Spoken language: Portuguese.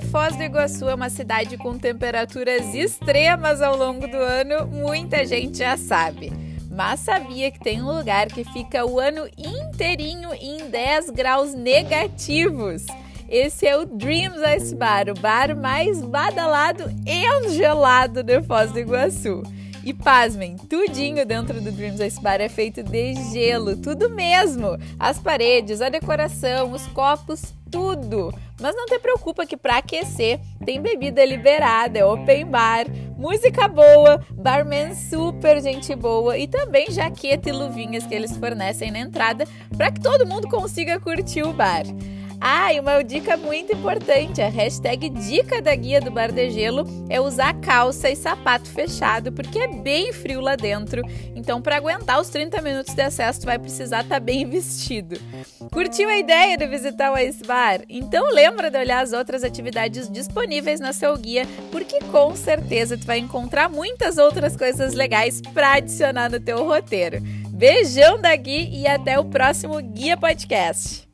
Foz do Iguaçu é uma cidade com temperaturas extremas ao longo do ano, muita gente já sabe. Mas sabia que tem um lugar que fica o ano inteirinho em 10 graus negativos? Esse é o Dreams Ice Bar, o bar mais badalado e gelado de Foz do Iguaçu. E pasmem, tudinho dentro do Dreams Ice Bar é feito de gelo, tudo mesmo. As paredes, a decoração, os copos, tudo. Mas não te preocupa que para aquecer tem bebida liberada, é open bar, música boa, barman super gente boa e também jaqueta e luvinhas que eles fornecem na entrada para que todo mundo consiga curtir o bar. Ah, e uma dica muito importante, a hashtag dica da guia do Bar de Gelo é usar calça e sapato fechado, porque é bem frio lá dentro. Então, para aguentar os 30 minutos de acesso, tu vai precisar estar tá bem vestido. Curtiu a ideia de visitar o Ice Bar? Então lembra de olhar as outras atividades disponíveis na seu guia, porque com certeza tu vai encontrar muitas outras coisas legais para adicionar no teu roteiro. Beijão da Gui e até o próximo Guia Podcast.